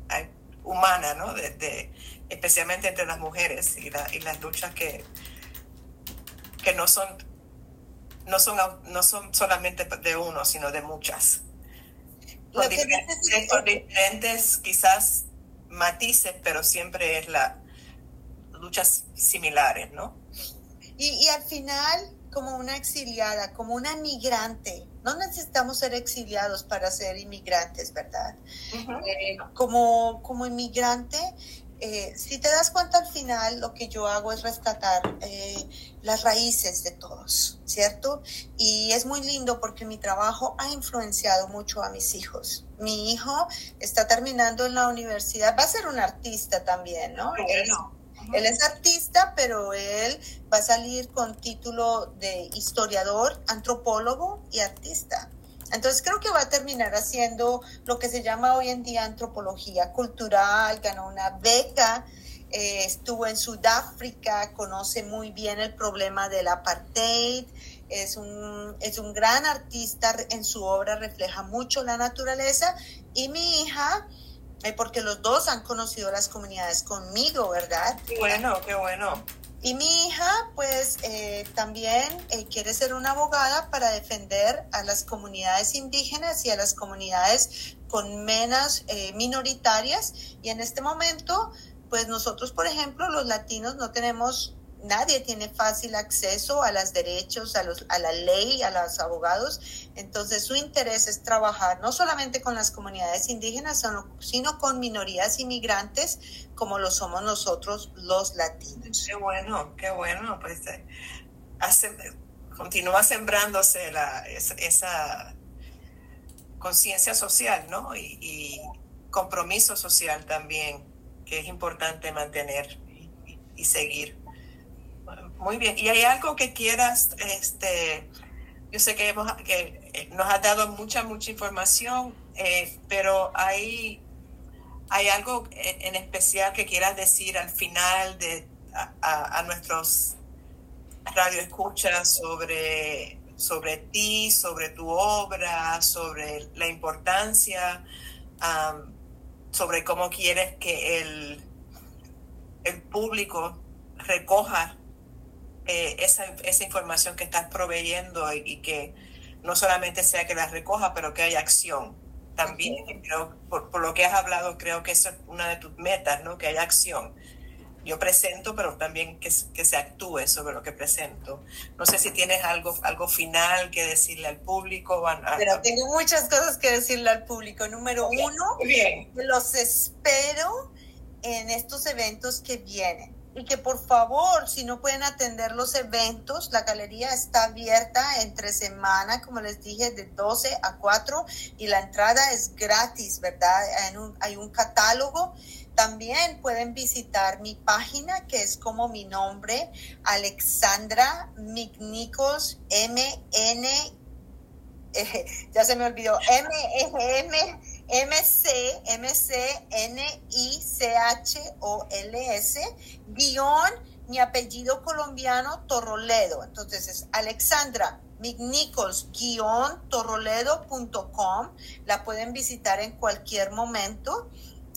[SPEAKER 4] hay humana, ¿no? De, especialmente entre las mujeres y, y las luchas que, que no son no son no son solamente de uno, sino de muchas. Con diferentes, quizás matices, pero siempre es la luchas similares, ¿no?
[SPEAKER 5] Y, y al final, como una exiliada, como una migrante, no necesitamos ser exiliados para ser inmigrantes, ¿verdad? Eh, como, como inmigrante, eh, si te das cuenta al final, lo que yo hago es rescatar eh, las raíces de todos, ¿cierto? Y es muy lindo porque mi trabajo ha influenciado mucho a mis hijos. Mi hijo está terminando en la universidad, va a ser un artista también, ¿no? Él es artista, pero él va a salir con título de historiador, antropólogo y artista. Entonces creo que va a terminar haciendo lo que se llama hoy en día antropología cultural, ganó una beca, eh, estuvo en Sudáfrica, conoce muy bien el problema del apartheid, es un, es un gran artista, en su obra refleja mucho la naturaleza y mi hija porque los dos han conocido las comunidades conmigo, ¿verdad?
[SPEAKER 4] Qué bueno, qué bueno.
[SPEAKER 5] Y mi hija, pues, eh, también eh, quiere ser una abogada para defender a las comunidades indígenas y a las comunidades con menos eh, minoritarias. Y en este momento, pues nosotros, por ejemplo, los latinos no tenemos nadie tiene fácil acceso a los derechos, a, los, a la ley, a los abogados. Entonces su interés es trabajar no solamente con las comunidades indígenas, sino con minorías inmigrantes como lo somos nosotros los latinos.
[SPEAKER 4] Qué bueno, qué bueno. Pues eh, hace, continúa sembrándose la, esa, conciencia social, ¿no? Y, compromiso social también, que es importante mantener y seguir. Muy bien. ¿Y hay algo que quieras, este, yo sé que, hemos, que eh, nos has dado mucha, mucha información, eh, pero hay, hay algo en especial que quieras decir al final de a, a nuestros radioescuchas sobre, sobre ti, sobre tu obra, sobre la importancia, sobre cómo quieres que el, el público recoja eh, esa, esa, información que estás proveyendo y, que no solamente sea que la recoja, pero que haya acción. También, creo, por, lo que has hablado, creo que esa es una de tus metas, ¿no? Que haya acción. Yo presento, pero también que, que se actúe sobre lo que presento. No sé si tienes algo, algo final que decirle al público.
[SPEAKER 5] pero tengo muchas cosas que decirle al público. Número uno, bien. los espero en estos eventos que vienen y que por favor, si no pueden atender los eventos, la galería está abierta entre semana, como les dije, de 12 a 4 y la entrada es gratis, ¿verdad? Hay un, catálogo. También pueden visitar mi página, que es como mi nombre, Alexandra Mignicos, M-N, ya se me olvidó, M-M MC, MC, N-I-C-H-O-L-S, guion mi apellido colombiano Torroledo. Entonces es Alexandra Mignicols guion torroledo.com. La pueden visitar en cualquier momento.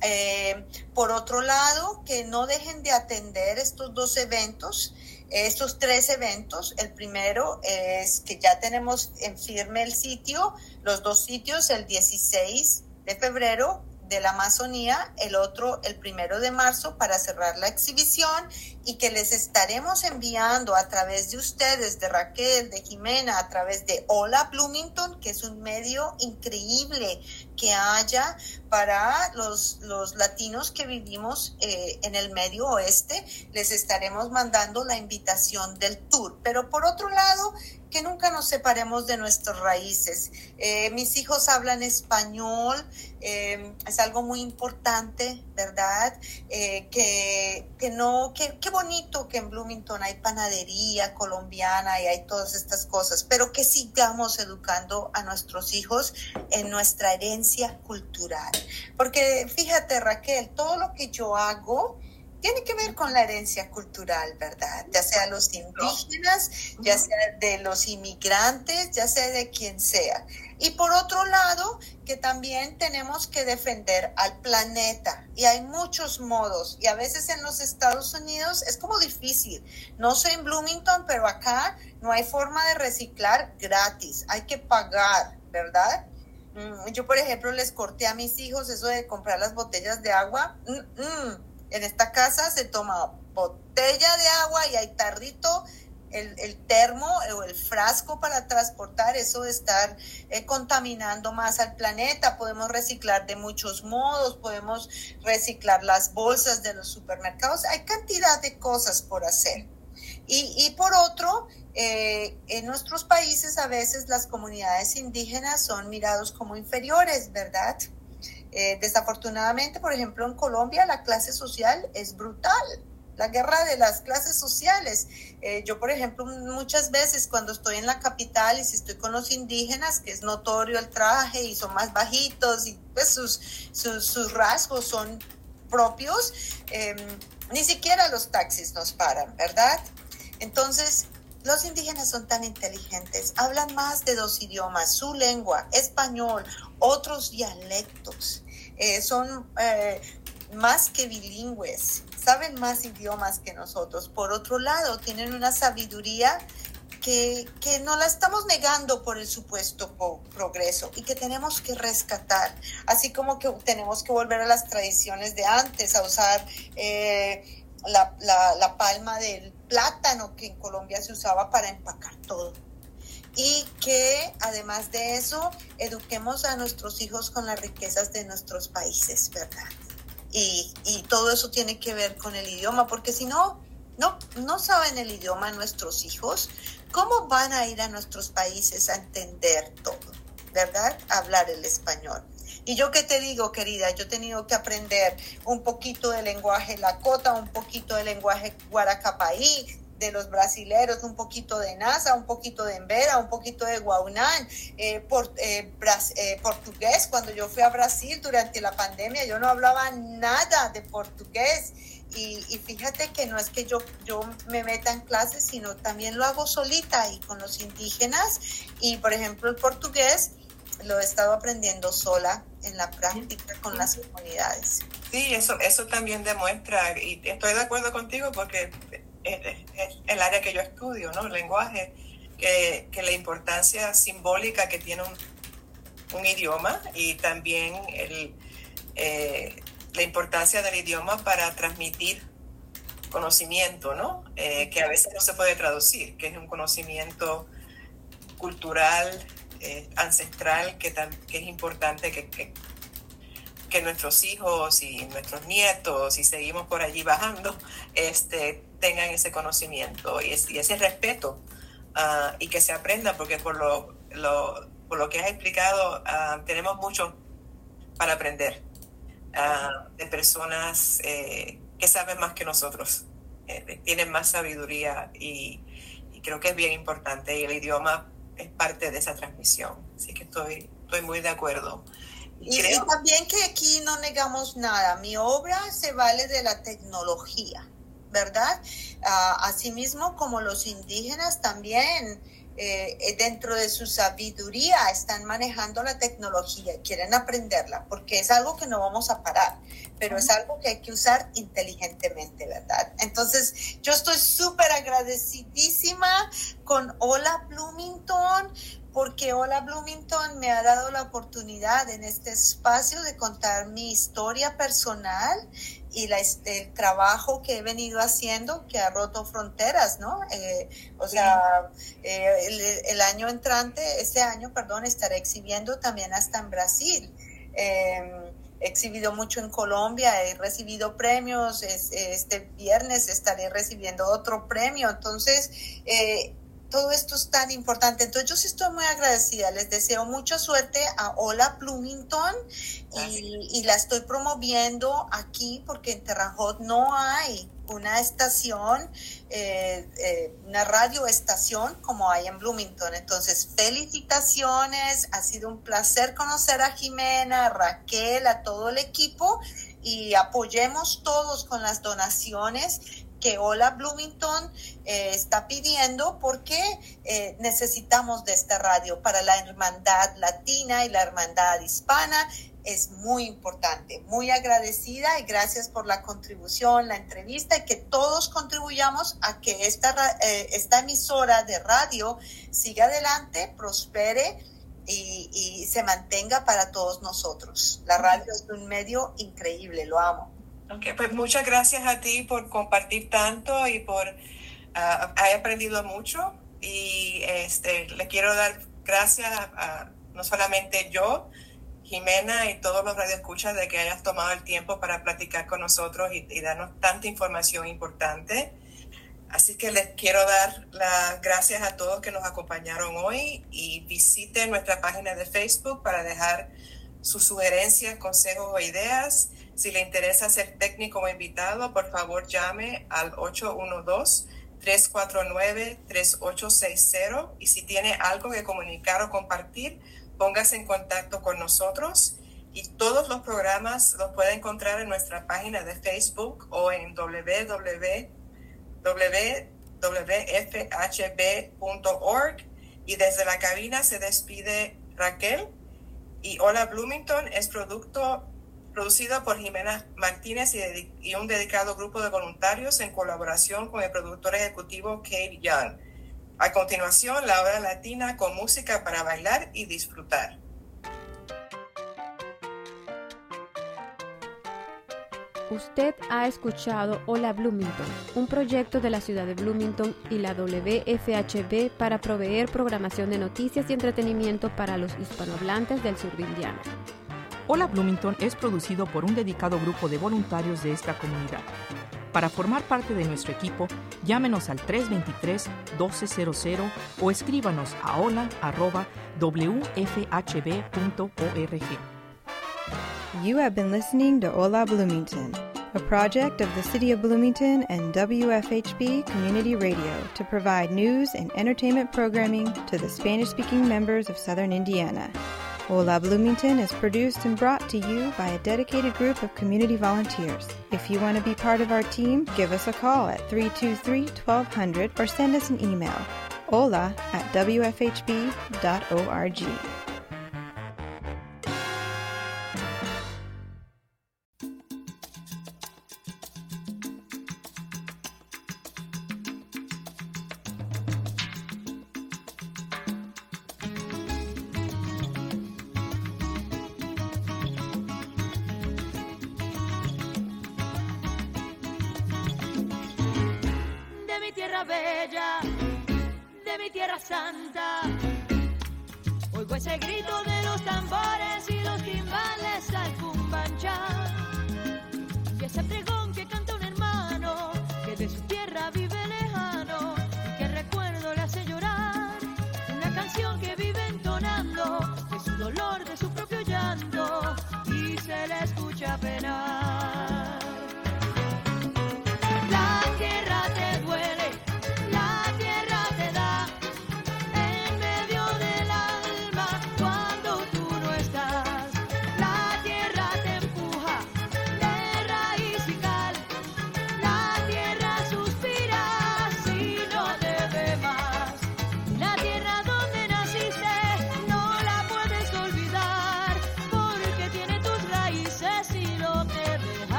[SPEAKER 5] Eh, por otro lado, que no dejen de atender estos dos eventos estos tres eventos. El primero es que ya tenemos en firme el sitio, los dos sitios, el 16 de febrero de la Amazonía, el otro el primero de marzo para cerrar la exhibición y que les estaremos enviando a través de ustedes, de Raquel, de Jimena, a través de Hola Bloomington, que es un medio increíble que haya para los, los latinos que vivimos eh, en el medio oeste. Les estaremos mandando la invitación del tour. Pero por otro lado, que nunca nos separemos de nuestras raíces. Eh, mis hijos hablan español, eh, es algo muy importante, ¿verdad? Eh, que, que, no, que, qué bonito que en Bloomington hay panadería colombiana y hay todas estas cosas, pero que sigamos educando a nuestros hijos en nuestra herencia cultural. Porque fíjate, Raquel, todo lo que yo hago, tiene que ver con la herencia cultural, ¿verdad? Ya sea los indígenas, ya sea de los inmigrantes, ya sea de quien sea. Y por otro lado, que también tenemos que defender al planeta. Y hay muchos modos. Y a veces en los Estados Unidos es como difícil. No sé en Bloomington, pero acá no hay forma de reciclar gratis. Hay que pagar, ¿verdad? Mm, yo, por ejemplo, les corté a mis hijos eso de comprar las botellas de agua. Mm, mm. En esta casa se toma botella de agua y hay tarrito, el, termo o el frasco para transportar, eso de estar eh, contaminando más al planeta. Podemos reciclar de muchos modos, podemos reciclar las bolsas de los supermercados. Hay cantidad de cosas por hacer. Y, por otro, eh, en nuestros países a veces las comunidades indígenas son mirados como inferiores, ¿verdad? Eh, desafortunadamente, por ejemplo, en Colombia la clase social es brutal. La guerra de las clases sociales. Eh, yo, por ejemplo, muchas veces cuando estoy en la capital y si estoy con los indígenas, que es notorio el traje y son más bajitos y pues sus, sus, rasgos son propios, em, ni siquiera los taxis nos paran, ¿verdad? Entonces, los indígenas son tan inteligentes, hablan más de dos idiomas, su lengua, español, otros dialectos, eh, son eh, más que bilingües, saben más idiomas que nosotros. Por otro lado, tienen una sabiduría que, que, no la estamos negando por el supuesto progreso y que tenemos que rescatar, así como que tenemos que volver a las tradiciones de antes, a usar eh, la, la, palma del plátano que en Colombia se usaba para empacar todo y que además de eso eduquemos a nuestros hijos con las riquezas de nuestros países, ¿verdad? Y, y todo eso tiene que ver con el idioma, porque si no, no, no saben el idioma nuestros hijos, ¿cómo van a ir a nuestros países a entender todo? ¿Verdad? hablar el español. Y yo qué te digo, querida, yo he tenido que aprender un poquito de lenguaje lakota, un poquito de lenguaje guaracapaí, de los brasileros, un poquito de NASA, un poquito de Embera, un poquito de Guaunán, eh, por, eh, eh, portugués. Cuando yo fui a Brasil durante la pandemia, yo no hablaba nada de portugués y, fíjate que no es que yo, yo me meta en clases, sino también lo hago solita y con los indígenas. Y por ejemplo, el portugués lo he estado aprendiendo sola en la práctica con las comunidades.
[SPEAKER 4] Sí, eso, eso también demuestra, y estoy de acuerdo contigo porque es, el área que yo estudio, ¿no? El lenguaje, que, que la importancia simbólica que tiene un, un idioma y también el, eh, la importancia del idioma para transmitir conocimiento, ¿no? Eh, que a veces no se puede traducir, que es un conocimiento cultural, eh, ancestral, que, que, es importante que, que, que, nuestros hijos y nuestros nietos, y seguimos por allí bajando, este, tengan ese conocimiento y, ese respeto uh, y que se aprenda, porque por lo, lo, por lo que has explicado, uh, tenemos mucho para aprender. Ah, de personas eh, que saben más que nosotros, eh, tienen más sabiduría y, creo que es bien importante y el idioma es parte de esa transmisión. Así que estoy, estoy muy de acuerdo.
[SPEAKER 5] Y, y también que aquí no negamos nada, mi obra se vale de la tecnología, ¿verdad? Uh, asimismo como los indígenas también eh, eh, dentro de su sabiduría están manejando la tecnología, quieren aprenderla, porque es algo que no vamos a parar, pero es algo que hay que usar inteligentemente, ¿verdad? Entonces, yo estoy súper agradecidísima con Hola Bloomington porque Hola Bloomington me ha dado la oportunidad en este espacio de contar mi historia personal y la, este, el trabajo que he venido haciendo que ha roto fronteras, ¿no? Eh, o sea, eh, el, el, año entrante, este año, perdón, estaré exhibiendo también hasta en Brasil. Eh, he exhibido mucho en Colombia, he recibido premios, este viernes estaré recibiendo otro premio, entonces eh, todo esto es tan importante. Entonces yo sí estoy muy agradecida, les deseo mucha suerte a Hola Bloomington y, y, la estoy promoviendo aquí porque en Terrajot no hay una estación, eh, eh, una radioestación como hay en Bloomington. Entonces, felicitaciones, ha sido un placer conocer a Jimena, a Raquel, a todo el equipo y apoyemos todos con las donaciones que Hola Bloomington eh, está pidiendo porque eh, necesitamos de esta radio para la hermandad latina y la hermandad hispana. Es muy importante, muy agradecida y gracias por la contribución, la entrevista y que todos contribuyamos a que esta, eh, esta emisora de radio siga adelante, prospere y, y se mantenga para todos nosotros. La radio es un medio increíble, lo amo.
[SPEAKER 4] Pues muchas gracias a ti por compartir tanto y por uh, he aprendido mucho y este le quiero dar gracias a, no solamente yo, Jimena y todos los radioescuchas de que hayas tomado el tiempo para platicar con nosotros y, y darnos tanta información importante. Así que les quiero dar las gracias a todos que nos acompañaron hoy y visiten nuestra página de Facebook para dejar sus sugerencias, consejos o ideas. Si le interesa ser técnico o invitado, por favor llame al 812-349-3860 y si tiene algo que comunicar o compartir, póngase en contacto con nosotros. Y todos los programas los puede encontrar en nuestra página de Facebook o en www.wfhb.org. Y desde la cabina se despide Raquel. Y Hola Bloomington es producto producido por Jimena Martínez y, un dedicado grupo de voluntarios en colaboración con el productor ejecutivo Kate Young. A continuación, la hora latina con música para bailar y disfrutar.
[SPEAKER 6] Usted ha escuchado Hola Bloomington, un proyecto de la ciudad de Bloomington y la WFHB para proveer programación de noticias y entretenimiento para los hispanohablantes del sur de Indiana.
[SPEAKER 1] Hola Bloomington es producido por un dedicado grupo de voluntarios de esta comunidad. Para formar parte de nuestro equipo, llámenos al 323-1200 o escríbanos a hola.wfhb.org.
[SPEAKER 7] You have been listening to Hola Bloomington, a project of the City of Bloomington and WFHB Community Radio to provide news and entertainment programming to the Spanish speaking members of Southern Indiana. Hola Bloomington is produced and brought to you by a dedicated group of community volunteers. If you want to be part of our team, give us a call at 323 1200 or send us an email hola at wfhb.org.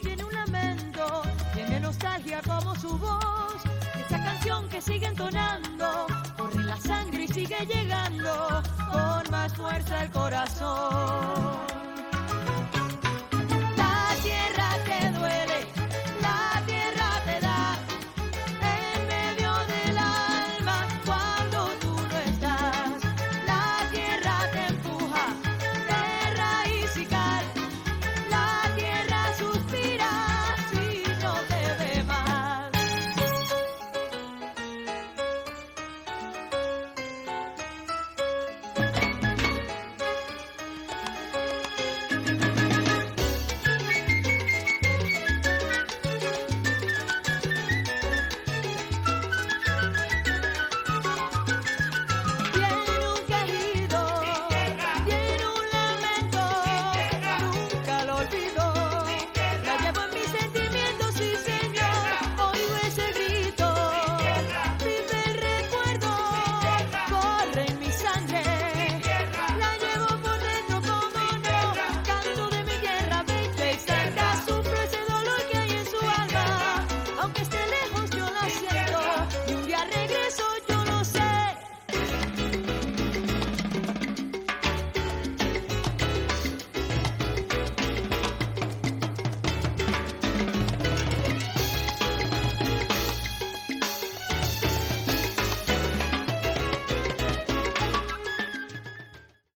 [SPEAKER 8] tiene un lamento, tiene nostalgia como su voz. Esa canción que sigue entonando, corre la sangre y sigue llegando con más fuerza el corazón.